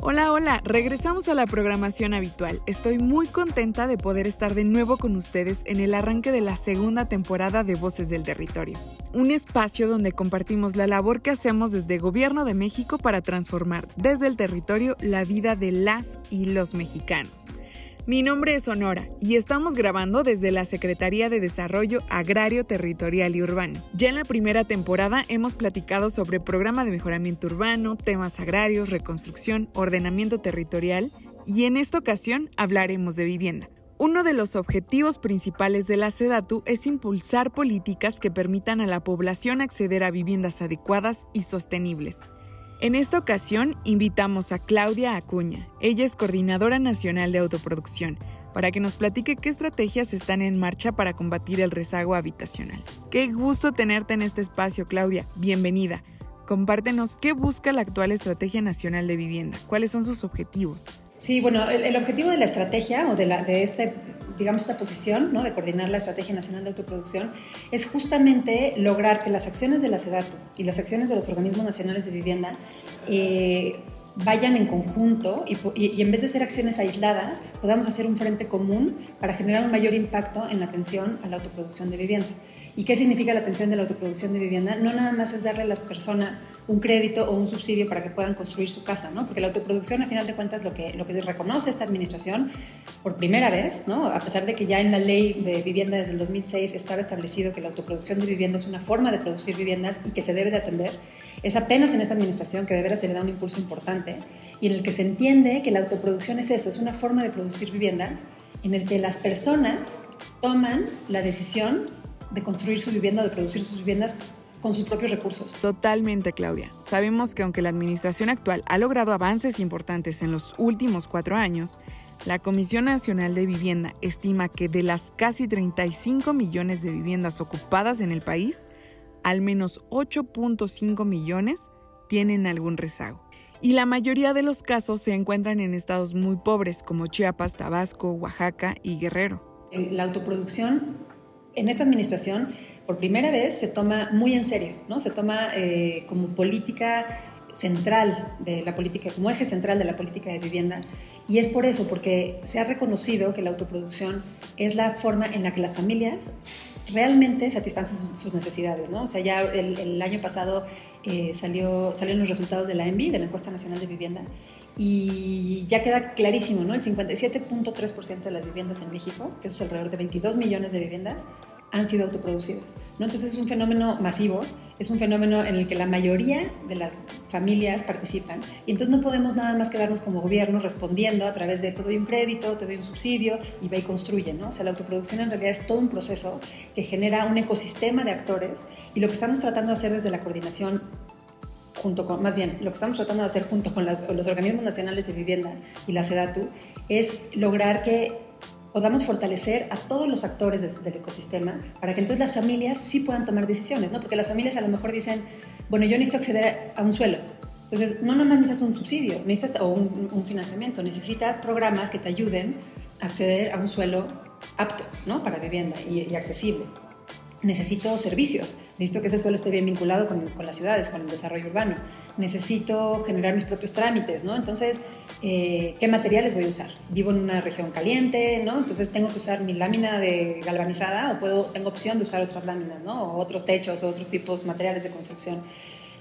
Hola, hola, regresamos a la programación habitual. Estoy muy contenta de poder estar de nuevo con ustedes en el arranque de la segunda temporada de Voces del Territorio, un espacio donde compartimos la labor que hacemos desde Gobierno de México para transformar desde el territorio la vida de las y los mexicanos. Mi nombre es Sonora y estamos grabando desde la Secretaría de Desarrollo Agrario, Territorial y Urbano. Ya en la primera temporada hemos platicado sobre programa de mejoramiento urbano, temas agrarios, reconstrucción, ordenamiento territorial y en esta ocasión hablaremos de vivienda. Uno de los objetivos principales de la SEDATU es impulsar políticas que permitan a la población acceder a viviendas adecuadas y sostenibles en esta ocasión invitamos a Claudia Acuña. Ella es coordinadora nacional de autoproducción, para que nos platique qué estrategias están en marcha para combatir el rezago habitacional. Qué gusto tenerte en este espacio, Claudia. Bienvenida. Compártenos qué busca la actual Estrategia Nacional de Vivienda, cuáles son sus objetivos. Sí, bueno, el, objetivo de la estrategia o de, la, de este digamos, esta posición ¿no? de coordinar la Estrategia Nacional de Autoproducción es justamente lograr que las acciones de la SEDATU y las acciones de los organismos nacionales de vivienda eh, vayan en conjunto y, en vez de ser acciones aisladas, podamos hacer un frente común para generar un mayor impacto en la atención a la autoproducción de vivienda. ¿Y qué significa la atención de la autoproducción de vivienda? No nada más es darle a las personas un crédito o un subsidio para que puedan construir su casa, ¿no? Porque la autoproducción, al final de cuentas, lo que, lo que reconoce esta administración por primera vez, ¿no? A pesar de que ya en la ley de vivienda desde el 2006 estaba establecido que la autoproducción de vivienda es una forma de producir viviendas y que se debe de atender, es apenas en esta administración que deberá se le da un impulso importante y en el que se entiende que la autoproducción es eso, es una forma de producir viviendas en el que las personas toman la decisión de construir su vivienda, de producir sus viviendas con sus propios recursos. Totalmente, Claudia. Sabemos que aunque la administración actual ha logrado avances importantes en los últimos cuatro años, la Comisión Nacional de Vivienda estima que de las casi 35 millones de viviendas ocupadas en el país, al menos 8.5 millones tienen algún rezago. Y la mayoría de los casos se encuentran en estados muy pobres como Chiapas, Tabasco, Oaxaca y Guerrero. La autoproducción en esta administración por primera vez se toma muy en serio, ¿no? Se toma eh, como política central de la política, como eje central de la política de vivienda. Y es por eso, porque se ha reconocido que la autoproducción es la forma en la que las familias realmente satisfacen sus, necesidades, ¿no? O sea, ya el, año pasado eh, salió, salieron los resultados de la ENVI, de la Encuesta Nacional de Vivienda, y ya queda clarísimo, ¿no? El 57.3% de las viviendas en México, que eso es alrededor de 22 millones de viviendas, han sido autoproducidas. ¿no? Entonces es un fenómeno masivo, es un fenómeno en el que la mayoría de las familias participan y entonces no podemos nada más quedarnos como gobierno respondiendo a través de te doy un crédito, te doy un subsidio y ve y construye. ¿no? O sea, la autoproducción en realidad es todo un proceso que genera un ecosistema de actores y lo que estamos tratando de hacer desde la coordinación junto con, más bien, lo que estamos tratando de hacer junto con, los organismos nacionales de vivienda y la SEDATU es lograr que podamos fortalecer a todos los actores del, ecosistema para que entonces las familias sí puedan tomar decisiones, ¿no? Porque las familias a lo mejor dicen, bueno, yo necesito acceder a un suelo. Entonces, no nomás necesitas un subsidio necesitas, o un, financiamiento, necesitas programas que te ayuden a acceder a un suelo apto, ¿no? Para vivienda y accesible necesito servicios, necesito que ese suelo esté bien vinculado con, las ciudades, con el desarrollo urbano, necesito generar mis propios trámites, ¿no? Entonces, eh, ¿qué materiales voy a usar? Vivo en una región caliente, ¿no? Entonces tengo que usar mi lámina de galvanizada o puedo, tengo opción de usar otras láminas, ¿no? O otros techos otros tipos materiales de construcción.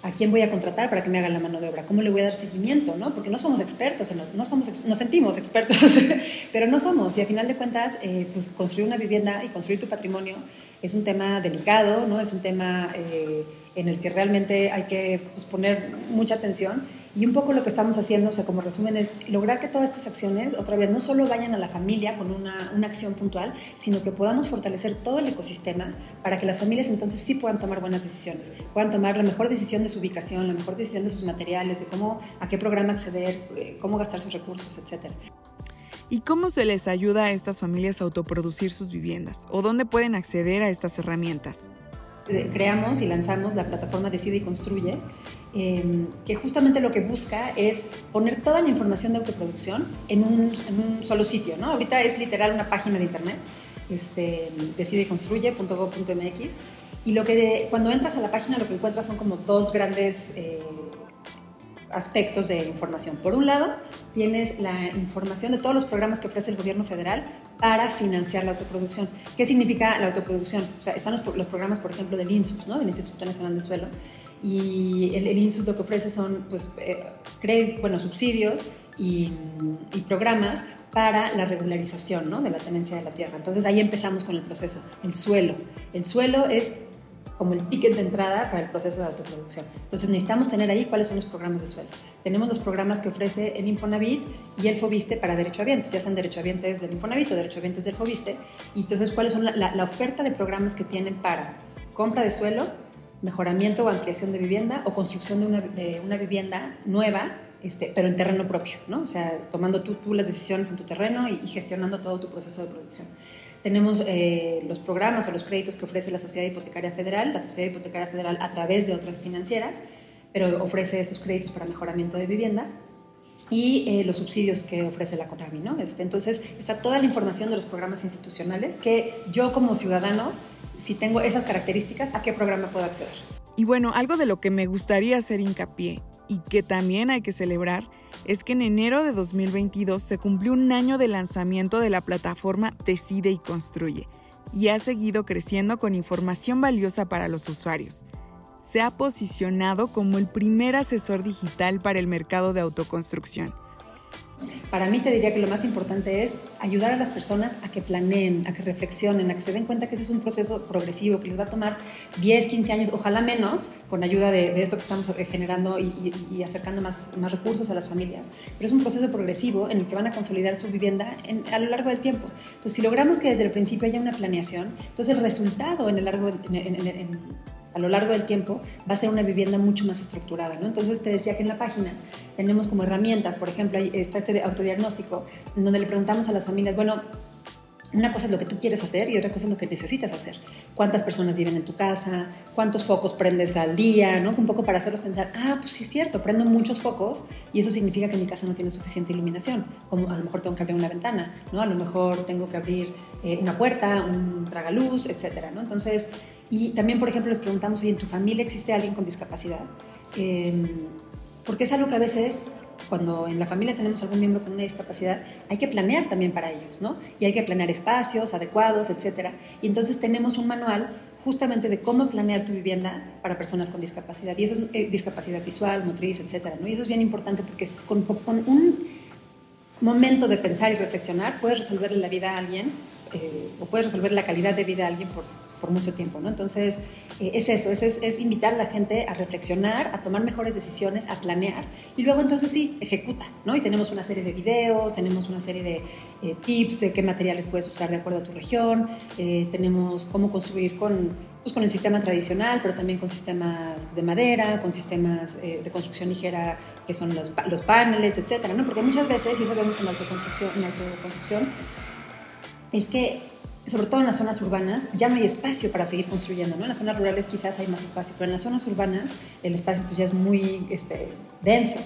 ¿A quién voy a contratar para que me haga la mano de obra? ¿Cómo le voy a dar seguimiento? ¿no? Porque no somos expertos, no somos, nos sentimos expertos, pero no somos. Y al final de cuentas, eh, pues construir una vivienda y construir tu patrimonio es un tema delicado, ¿no? es un tema eh, en el que realmente hay que pues, poner mucha atención. Y un poco lo que estamos haciendo, o sea, como resumen, es lograr que todas estas acciones, otra vez, no solo vayan a la familia con una, una, acción puntual, sino que podamos fortalecer todo el ecosistema para que las familias entonces sí puedan tomar buenas decisiones, puedan tomar la mejor decisión de su ubicación, la mejor decisión de sus materiales, de cómo, a qué programa acceder, eh, cómo gastar sus recursos, etc. ¿Y cómo se les ayuda a estas familias a autoproducir sus viviendas? ¿O dónde pueden acceder a estas herramientas? Creamos y lanzamos la plataforma Decide y Construye, em, que justamente lo que busca es poner toda la información de autoproducción en un, solo sitio. ¿no? Ahorita es literal una página de internet, este, decideconstruye.gov.mx, y lo que cuando entras a la página lo que encuentras son como dos grandes... Eh, aspectos de información. Por un lado, tienes la información de todos los programas que ofrece el gobierno federal para financiar la autoproducción. ¿Qué significa la autoproducción? O sea, están los, programas, por ejemplo, del INSUS, ¿no? del Instituto Nacional de Suelo, y el, INSUS lo que ofrece son, pues, eh, bueno, subsidios y, y, programas para la regularización ¿no? de la tenencia de la tierra. Entonces ahí empezamos con el proceso. El suelo. El suelo es como el ticket de entrada para el proceso de autoproducción. Entonces necesitamos tener ahí cuáles son los programas de suelo. Tenemos los programas que ofrece el Infonavit y el Fobiste para derechohabientes, ya sean derechohabientes del Infonavit o derechohabientes del Fobiste. Y entonces cuáles son la, oferta de programas que tienen para compra de suelo, mejoramiento o ampliación de vivienda o construcción de una, vivienda nueva este, pero en terreno propio, ¿no? O sea, tomando tú, las decisiones en tu terreno y, gestionando todo tu proceso de producción. Tenemos eh, los programas o los créditos que ofrece la Sociedad Hipotecaria Federal, la Sociedad Hipotecaria Federal a través de otras financieras, pero ofrece estos créditos para mejoramiento de vivienda y eh, los subsidios que ofrece la CONAVI. ¿no? Este, entonces, está toda la información de los programas institucionales que yo como ciudadano, si tengo esas características, ¿a qué programa puedo acceder? Y bueno, algo de lo que me gustaría hacer hincapié y que también hay que celebrar es que en enero de 2022 se cumplió un año de lanzamiento de la plataforma Decide y Construye y ha seguido creciendo con información valiosa para los usuarios. Se ha posicionado como el primer asesor digital para el mercado de autoconstrucción para mí te diría que lo más importante es ayudar a las personas a que planeen, a que reflexionen, a que se den cuenta que ese es un proceso progresivo, que les va a tomar 10, 15 años, ojalá menos, con ayuda de, esto que estamos generando y, acercando más, más, recursos a las familias. Pero es un proceso progresivo en el que van a consolidar su vivienda a lo largo del tiempo. Entonces, si logramos que desde el principio haya una planeación, entonces el resultado en el largo, en, a lo largo del tiempo va a ser una vivienda mucho más estructurada. ¿no? Entonces te decía que en la página tenemos como herramientas, por ejemplo, está este autodiagnóstico, donde le preguntamos a las familias, bueno, una cosa es lo que tú quieres hacer y otra cosa es lo que necesitas hacer. ¿Cuántas personas viven en tu casa? ¿Cuántos focos prendes al día? ¿no? Un poco para hacerlos pensar, ah, pues sí es cierto, prendo muchos focos y eso significa que mi casa no tiene suficiente iluminación. Como a lo mejor tengo que abrir una ventana, ¿no? A lo mejor tengo que abrir eh, una puerta, un tragaluz, etcétera, ¿no? Entonces, y también, por ejemplo, les preguntamos, ¿en tu familia existe alguien con discapacidad? Em, porque es algo que a veces cuando en la familia tenemos algún miembro con una discapacidad, hay que planear también para ellos, ¿no? Y hay que planear espacios adecuados, etcétera. Y entonces tenemos un manual justamente de cómo planear tu vivienda para personas con discapacidad. Y eso es eh, discapacidad visual, motriz, etcétera, ¿no? Y eso es bien importante porque con, con un momento de pensar y reflexionar puedes resolverle la vida a alguien eh, o puedes resolver la calidad de vida a alguien por, por mucho tiempo, ¿no? Entonces, eh, es eso, es, es, invitar a la gente a reflexionar, a tomar mejores decisiones, a planear y luego entonces sí, ejecuta, ¿no? Y tenemos una serie de videos, tenemos una serie de eh, tips de qué materiales puedes usar de acuerdo a tu región, tenemos cómo construir con, pues, con el sistema tradicional, pero también con sistemas de madera, con sistemas de construcción ligera que son los, los paneles, etcétera, ¿no? Porque muchas veces, y eso vemos en autoconstrucción, en autoconstrucción es que, sobre todo en las zonas urbanas, ya no hay espacio para seguir construyendo, ¿no? En las zonas rurales quizás hay más espacio, pero en las zonas urbanas el espacio pues ya es muy este, denso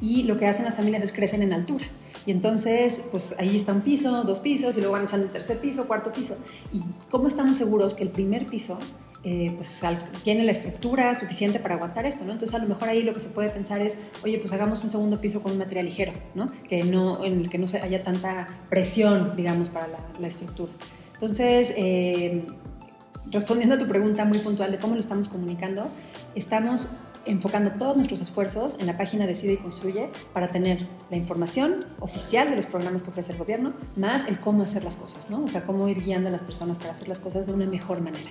y lo que hacen las familias es crecen en altura. Y entonces, pues ahí está un piso, dos pisos, y luego van echando el tercer piso, cuarto piso. ¿Y cómo estamos seguros que el primer piso eh, pues tiene la estructura suficiente para aguantar esto, ¿no? Entonces a lo mejor ahí lo que se puede pensar es, oye, pues hagamos un segundo piso con un material ligero, ¿no? Que no, en el que no haya tanta presión, digamos, para la, estructura. Entonces, eh, respondiendo a tu pregunta muy puntual de cómo lo estamos comunicando, estamos enfocando todos nuestros esfuerzos en la página Decide y Construye para tener la información oficial de los programas que ofrece el gobierno, más el cómo hacer las cosas, ¿no? O sea, cómo ir guiando a las personas para hacer las cosas de una mejor manera.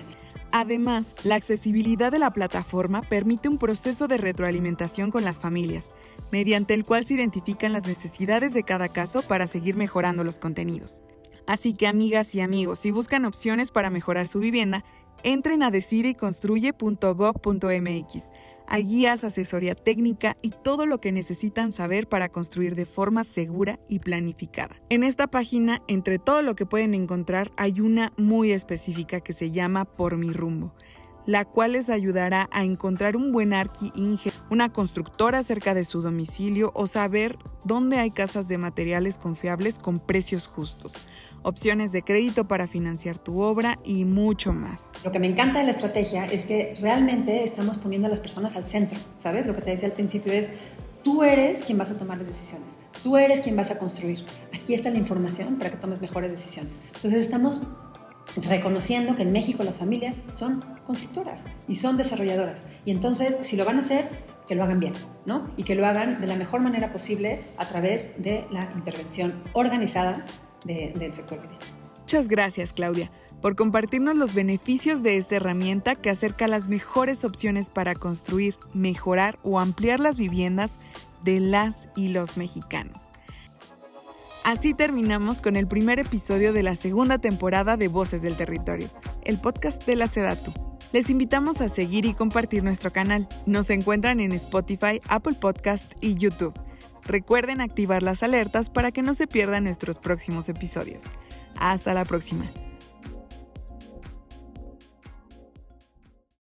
Además, la accesibilidad de la plataforma permite un proceso de retroalimentación con las familias, mediante el cual se identifican las necesidades de cada caso para seguir mejorando los contenidos. Así que amigas y amigos, si buscan opciones para mejorar su vivienda, entren a decideconstruye.gov.mx hay guías, asesoría técnica y todo lo que necesitan saber para construir de forma segura y planificada. En esta página, entre todo lo que pueden encontrar, hay una muy específica que se llama Por mi rumbo la cual les ayudará a encontrar un buen arqui una constructora cerca de su domicilio o saber dónde hay casas de materiales confiables con precios justos opciones de crédito para financiar tu obra y mucho más. Lo que me encanta de la estrategia es que realmente estamos poniendo a las personas al centro, ¿sabes? Lo que te decía al principio es, Tú eres quien vas a tomar las decisiones. Tú eres quien vas a construir. Aquí está la información para que tomes mejores decisiones. Entonces estamos reconociendo que en México las familias son constructoras y son desarrolladoras. Y entonces, si lo van a hacer, que lo hagan bien, ¿no? Y que lo hagan de la mejor manera posible a través de la intervención organizada del sector vivienda. Muchas gracias, Claudia, por compartirnos los beneficios de esta herramienta que acerca las mejores opciones para construir, mejorar o ampliar las viviendas de las y los mexicanos. Así terminamos con el primer episodio de la segunda temporada de Voces del Territorio, el podcast de la Sedatu. Les invitamos a seguir y compartir nuestro canal. Nos encuentran en Spotify, Apple Podcast y YouTube. Recuerden activar las alertas para que no se pierdan nuestros próximos episodios. Hasta la próxima.